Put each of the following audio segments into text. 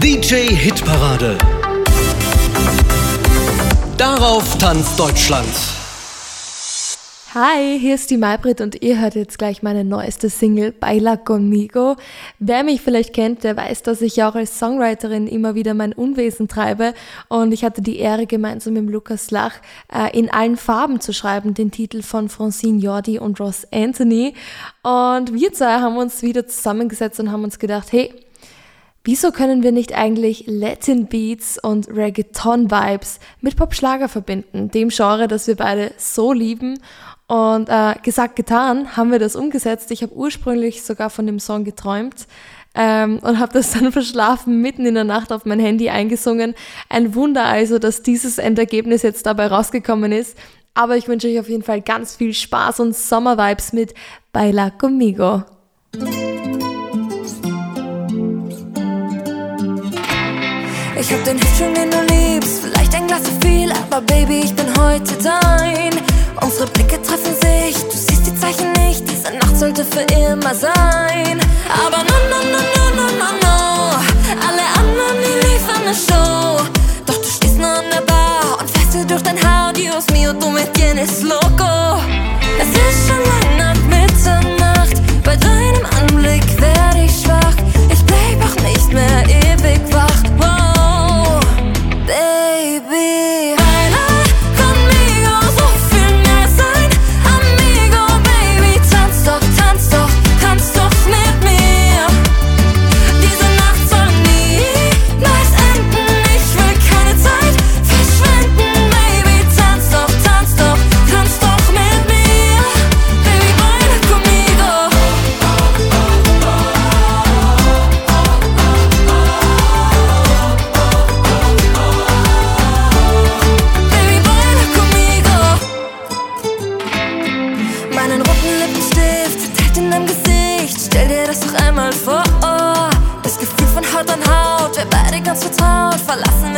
DJ Hitparade. Darauf tanzt Deutschland. Hi, hier ist die Maybrit und ihr hört jetzt gleich meine neueste Single Baila Conmigo. Wer mich vielleicht kennt, der weiß, dass ich auch als Songwriterin immer wieder mein Unwesen treibe und ich hatte die Ehre, gemeinsam mit Lukas Lach äh, in allen Farben zu schreiben, den Titel von Francine Jordi und Ross Anthony. Und wir zwei haben uns wieder zusammengesetzt und haben uns gedacht, hey, Wieso können wir nicht eigentlich Latin Beats und Reggaeton Vibes mit Pop-Schlager verbinden, dem Genre, das wir beide so lieben? Und äh, gesagt, getan, haben wir das umgesetzt. Ich habe ursprünglich sogar von dem Song geträumt ähm, und habe das dann verschlafen mitten in der Nacht auf mein Handy eingesungen. Ein Wunder also, dass dieses Endergebnis jetzt dabei rausgekommen ist. Aber ich wünsche euch auf jeden Fall ganz viel Spaß und Sommervibes mit Baila Conmigo. Ich hab den Hit schon, den du liebst, vielleicht ein Glas zu viel, aber Baby, ich bin heute dein. Unsere Blicke treffen sich, du siehst die Zeichen nicht, diese Nacht sollte für immer sein. Aber no, no, no, no, no, no, no, alle anderen, die liefern eine Show. Doch du stehst nur an der Bar und fährst dir durch dein Haar, Dios mío, du me tienes loco. Es ist schon lang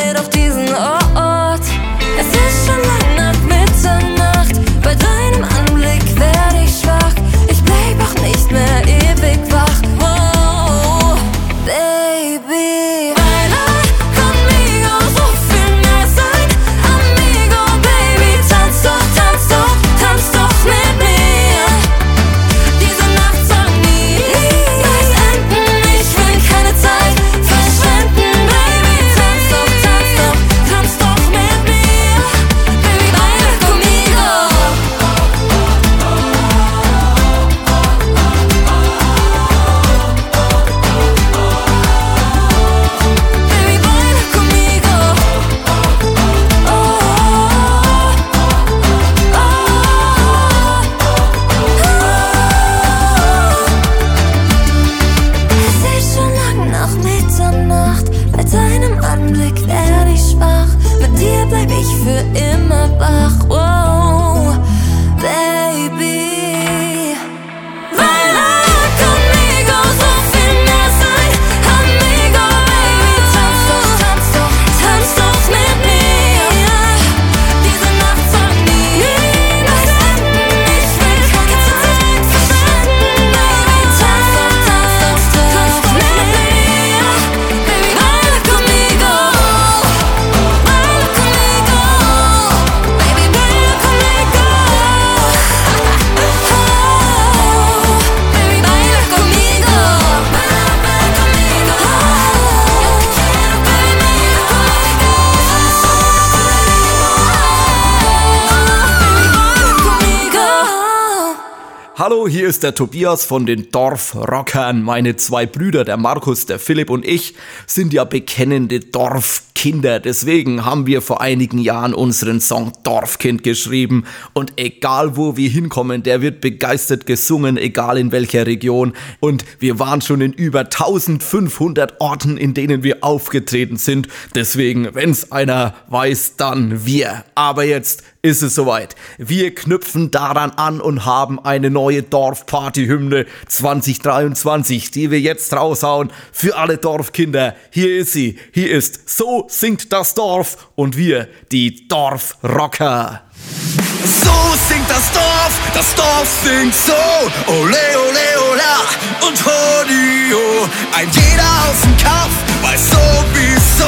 hier ist der Tobias von den Dorfrockern. Meine zwei Brüder, der Markus, der Philipp und ich, sind ja bekennende Dorfkinder. Deswegen haben wir vor einigen Jahren unseren Song Dorfkind geschrieben. Und egal wo wir hinkommen, der wird begeistert gesungen, egal in welcher Region. Und wir waren schon in über 1500 Orten, in denen wir aufgetreten sind. Deswegen, wenn's einer weiß, dann wir. Aber jetzt ist es soweit. Wir knüpfen daran an und haben eine neue Dorfparty-Hymne 2023, die wir jetzt raushauen für alle Dorfkinder. Hier ist sie, hier ist So singt das Dorf und wir, die Dorfrocker. So singt das Dorf, das Dorf singt so. Ole, ole, ola und hodio. Ein jeder aus dem Kopf weiß So.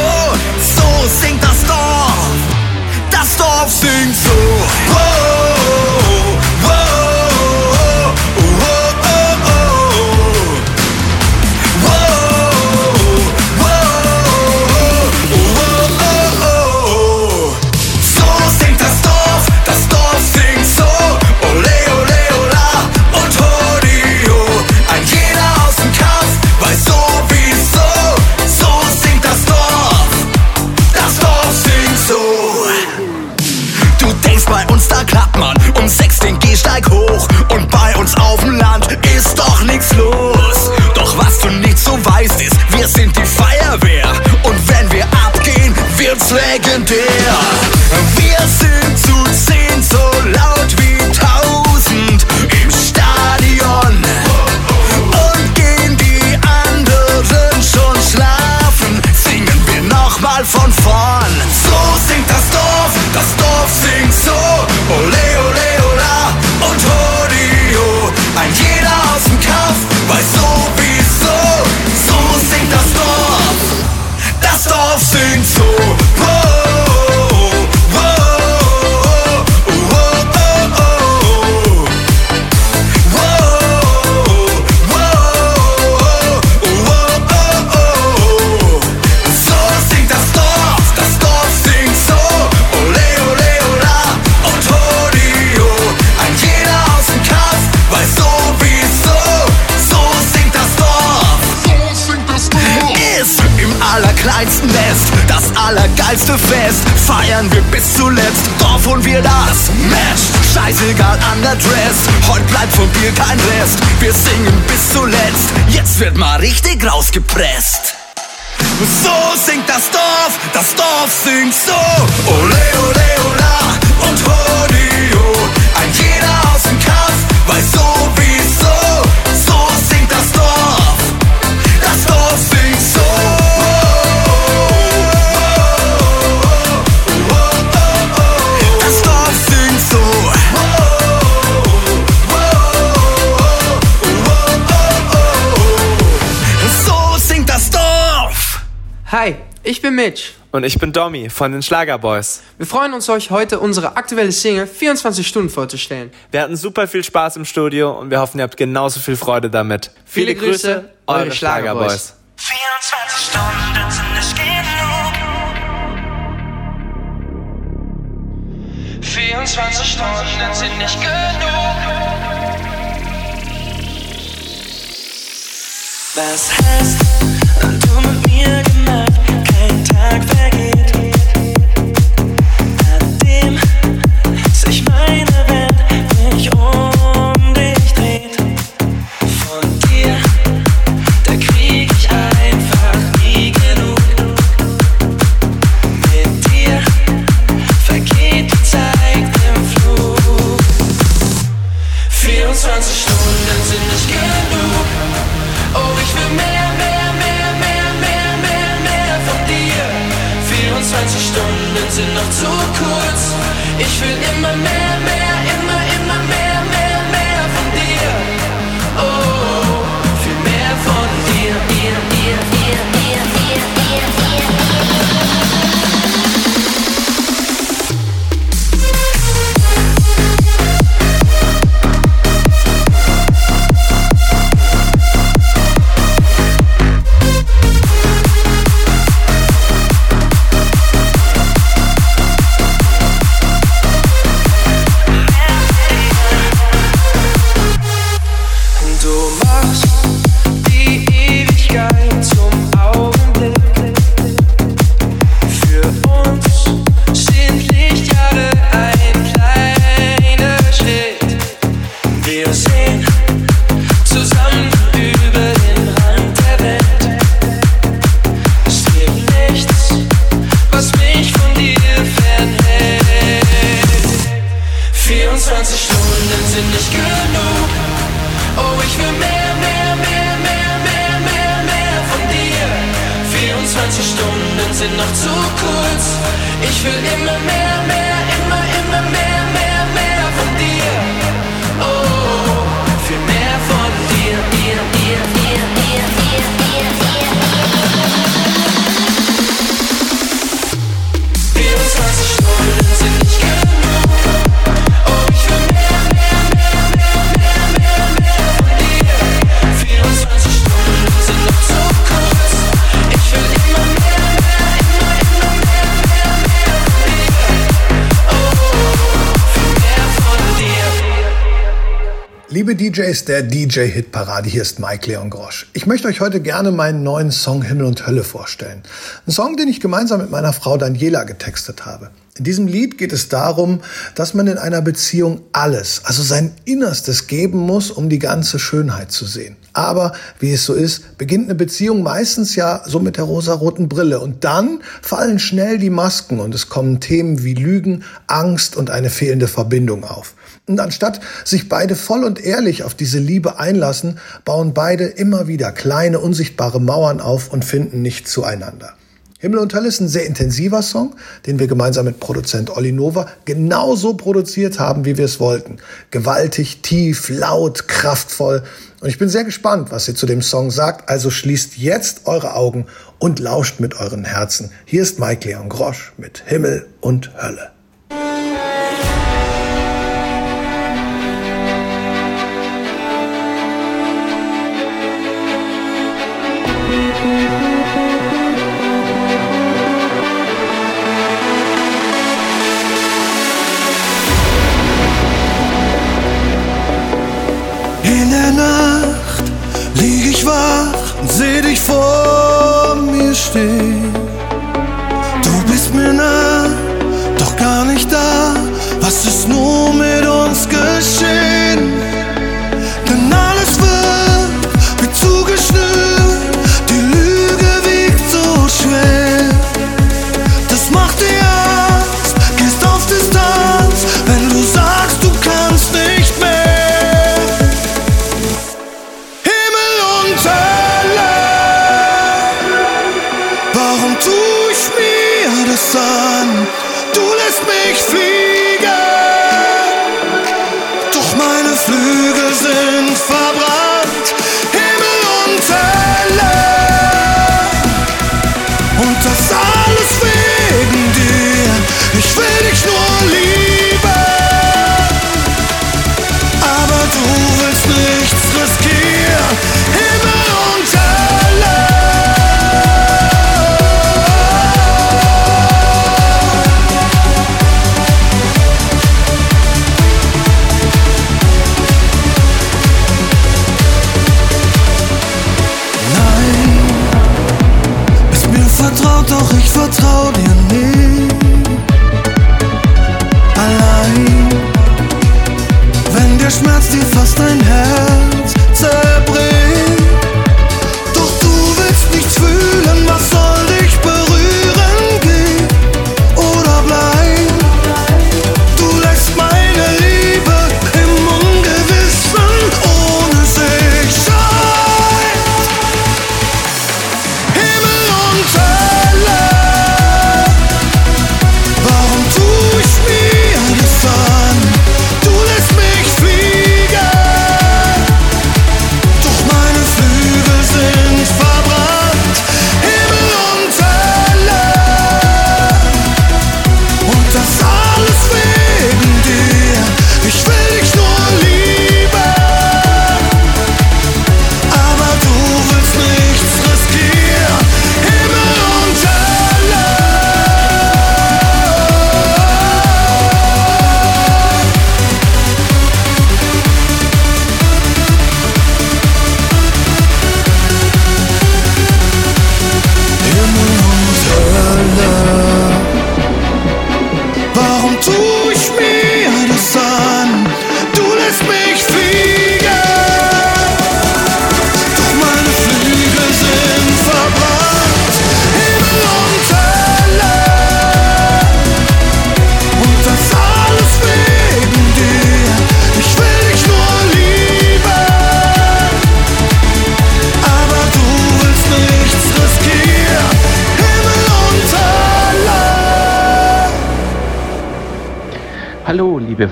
So singt das Dorf. cast off things. Feiern wir bis zuletzt, Dorf und wir das Match. Scheißegal underdressed, heute bleibt von dir kein Rest. Wir singen bis zuletzt, jetzt wird mal richtig rausgepresst. So singt das Dorf, das Dorf singt so. Ole, ole, ola und Hodio. Ein jeder aus dem Kampf weiß so wie Ich bin Mitch. Und ich bin Domi von den Schlagerboys. Wir freuen uns, euch heute unsere aktuelle Single 24 Stunden vorzustellen. Wir hatten super viel Spaß im Studio und wir hoffen, ihr habt genauso viel Freude damit. Viele, viele Grüße, Grüße, eure Schlagerboys. 24 Stunden sind nicht genug. 24 Stunden sind nicht genug. Was hast du mit mir gemacht? Picture in the mirror liebe DJs der DJ-Hit-Parade, hier ist Mike Leon Grosch. Ich möchte euch heute gerne meinen neuen Song Himmel und Hölle vorstellen. Ein Song, den ich gemeinsam mit meiner Frau Daniela getextet habe. In diesem Lied geht es darum, dass man in einer Beziehung alles, also sein Innerstes geben muss, um die ganze Schönheit zu sehen. Aber wie es so ist, beginnt eine Beziehung meistens ja so mit der rosaroten Brille und dann fallen schnell die Masken und es kommen Themen wie Lügen, Angst und eine fehlende Verbindung auf. Und anstatt sich beide voll und ehrlich auf diese Liebe einlassen, bauen beide immer wieder kleine unsichtbare Mauern auf und finden nicht zueinander. Himmel und Hölle ist ein sehr intensiver Song, den wir gemeinsam mit Produzent Olli Nova genauso produziert haben, wie wir es wollten. Gewaltig, tief, laut, kraftvoll. Und ich bin sehr gespannt, was ihr zu dem Song sagt. Also schließt jetzt eure Augen und lauscht mit euren Herzen. Hier ist Mike Leon Grosch mit Himmel und Hölle. Vor mir stehen.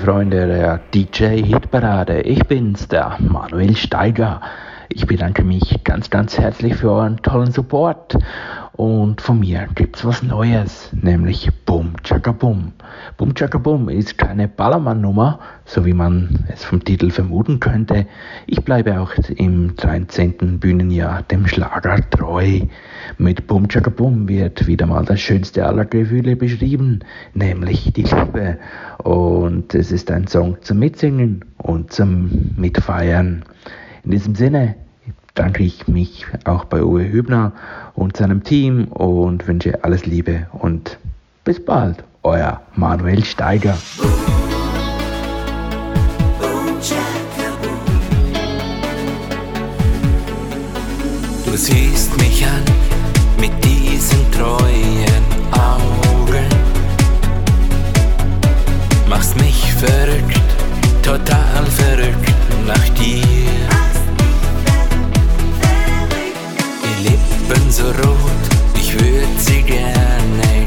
Freunde der DJ Hitparade. Ich bin's, der Manuel Steiger. Ich bedanke mich ganz, ganz herzlich für euren tollen Support und von mir gibt's was Neues, nämlich Bum Chaka Bum. Bum Chaka Bum ist keine Ballermann-Nummer, so wie man es vom Titel vermuten könnte. Ich bleibe auch im 13. Bühnenjahr dem Schlager treu. Mit Bum Chaka Bum wird wieder mal das schönste aller Gefühle beschrieben, nämlich die Liebe. Und es ist ein Song zum Mitsingen und zum Mitfeiern. In diesem Sinne danke ich mich auch bei Uwe Hübner und seinem Team und wünsche alles Liebe und bis bald, euer Manuel Steiger. Du siehst mich an mit diesen treuen Augen, machst mich verrückt, total verrückt nach dir. Die Lippen so rot, ich würd sie gerne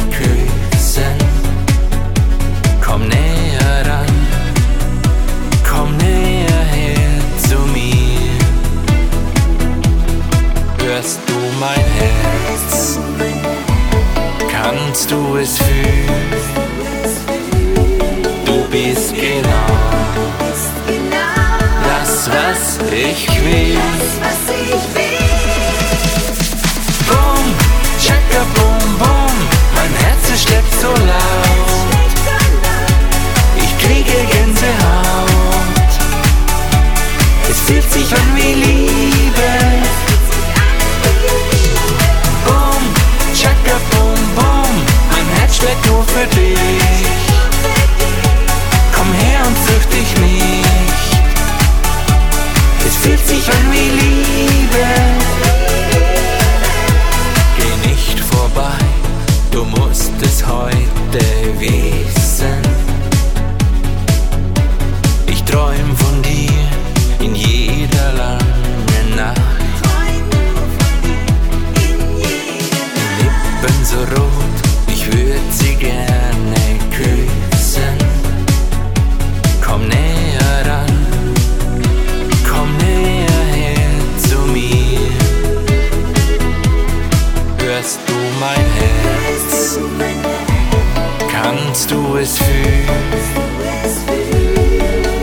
Kannst du es fühlen?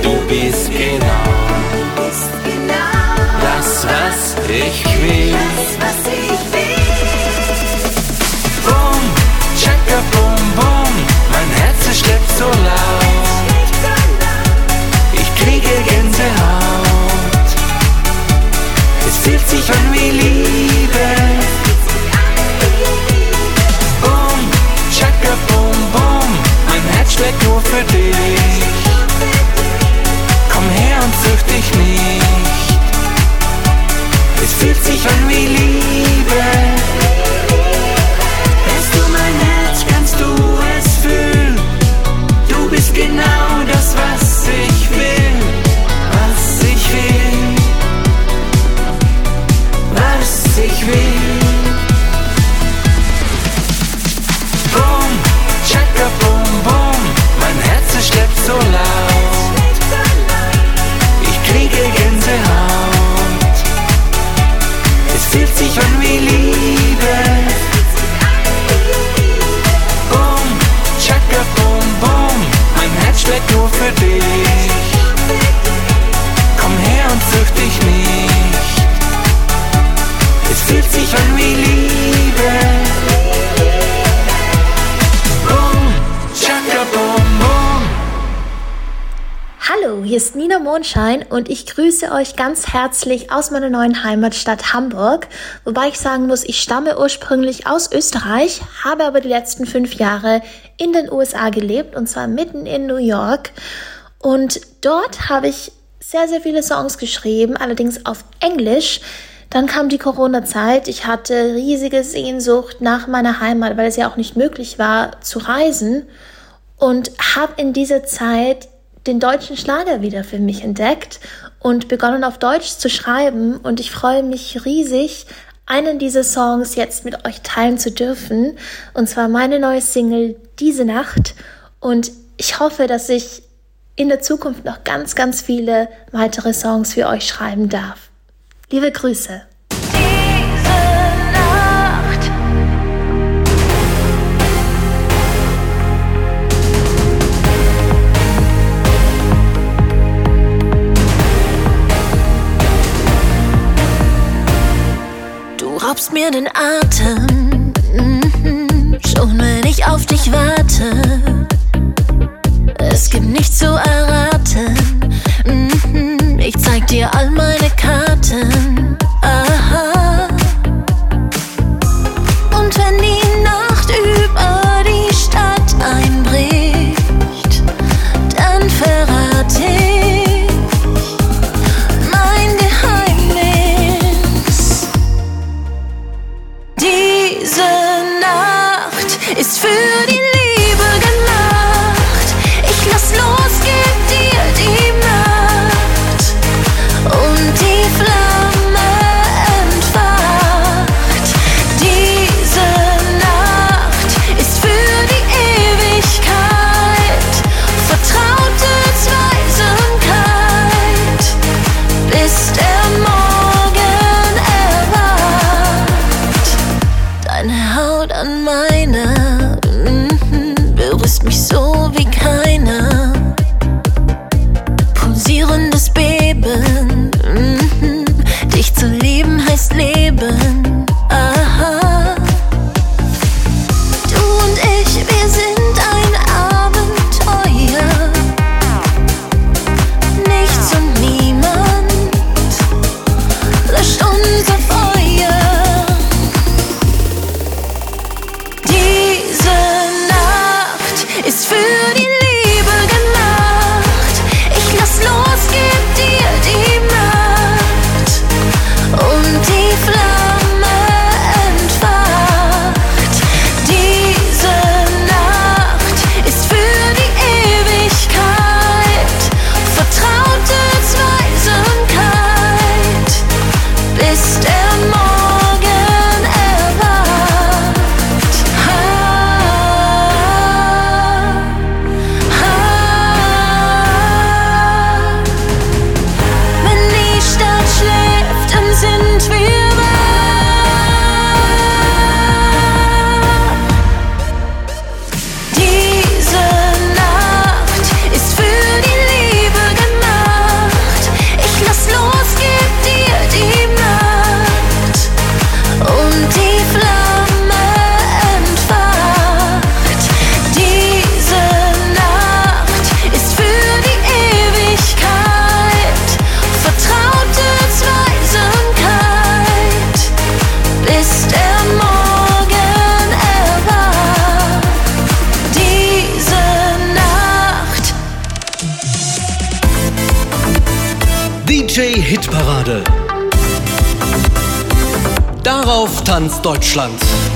Du bist genau das, was ich will. Bum, tschakka, bum, bum, mein Herz schlägt so laut. Ich kriege Gänsehaut. Es fühlt sich an wie Liebe. Schlägt nur für dich. Komm her und fürcht dich nicht. Es fühlt sich an wie Liebe. Hier ist Nina Mondschein und ich grüße euch ganz herzlich aus meiner neuen Heimatstadt Hamburg. Wobei ich sagen muss, ich stamme ursprünglich aus Österreich, habe aber die letzten fünf Jahre in den USA gelebt und zwar mitten in New York. Und dort habe ich sehr, sehr viele Songs geschrieben, allerdings auf Englisch. Dann kam die Corona-Zeit. Ich hatte riesige Sehnsucht nach meiner Heimat, weil es ja auch nicht möglich war zu reisen. Und habe in dieser Zeit den deutschen Schlager wieder für mich entdeckt und begonnen auf Deutsch zu schreiben. Und ich freue mich riesig, einen dieser Songs jetzt mit euch teilen zu dürfen. Und zwar meine neue Single Diese Nacht. Und ich hoffe, dass ich in der Zukunft noch ganz, ganz viele weitere Songs für euch schreiben darf. Liebe Grüße. gibst mir den Atem. Mhm. Schon wenn ich auf dich warte. Es gibt nichts zu erraten. Mhm. Ich zeig dir all meine Karten. Aha. Und wenn nie Deine Haut an meiner, mm -hmm, berührst mich so wie kein Tanz Deutschlands.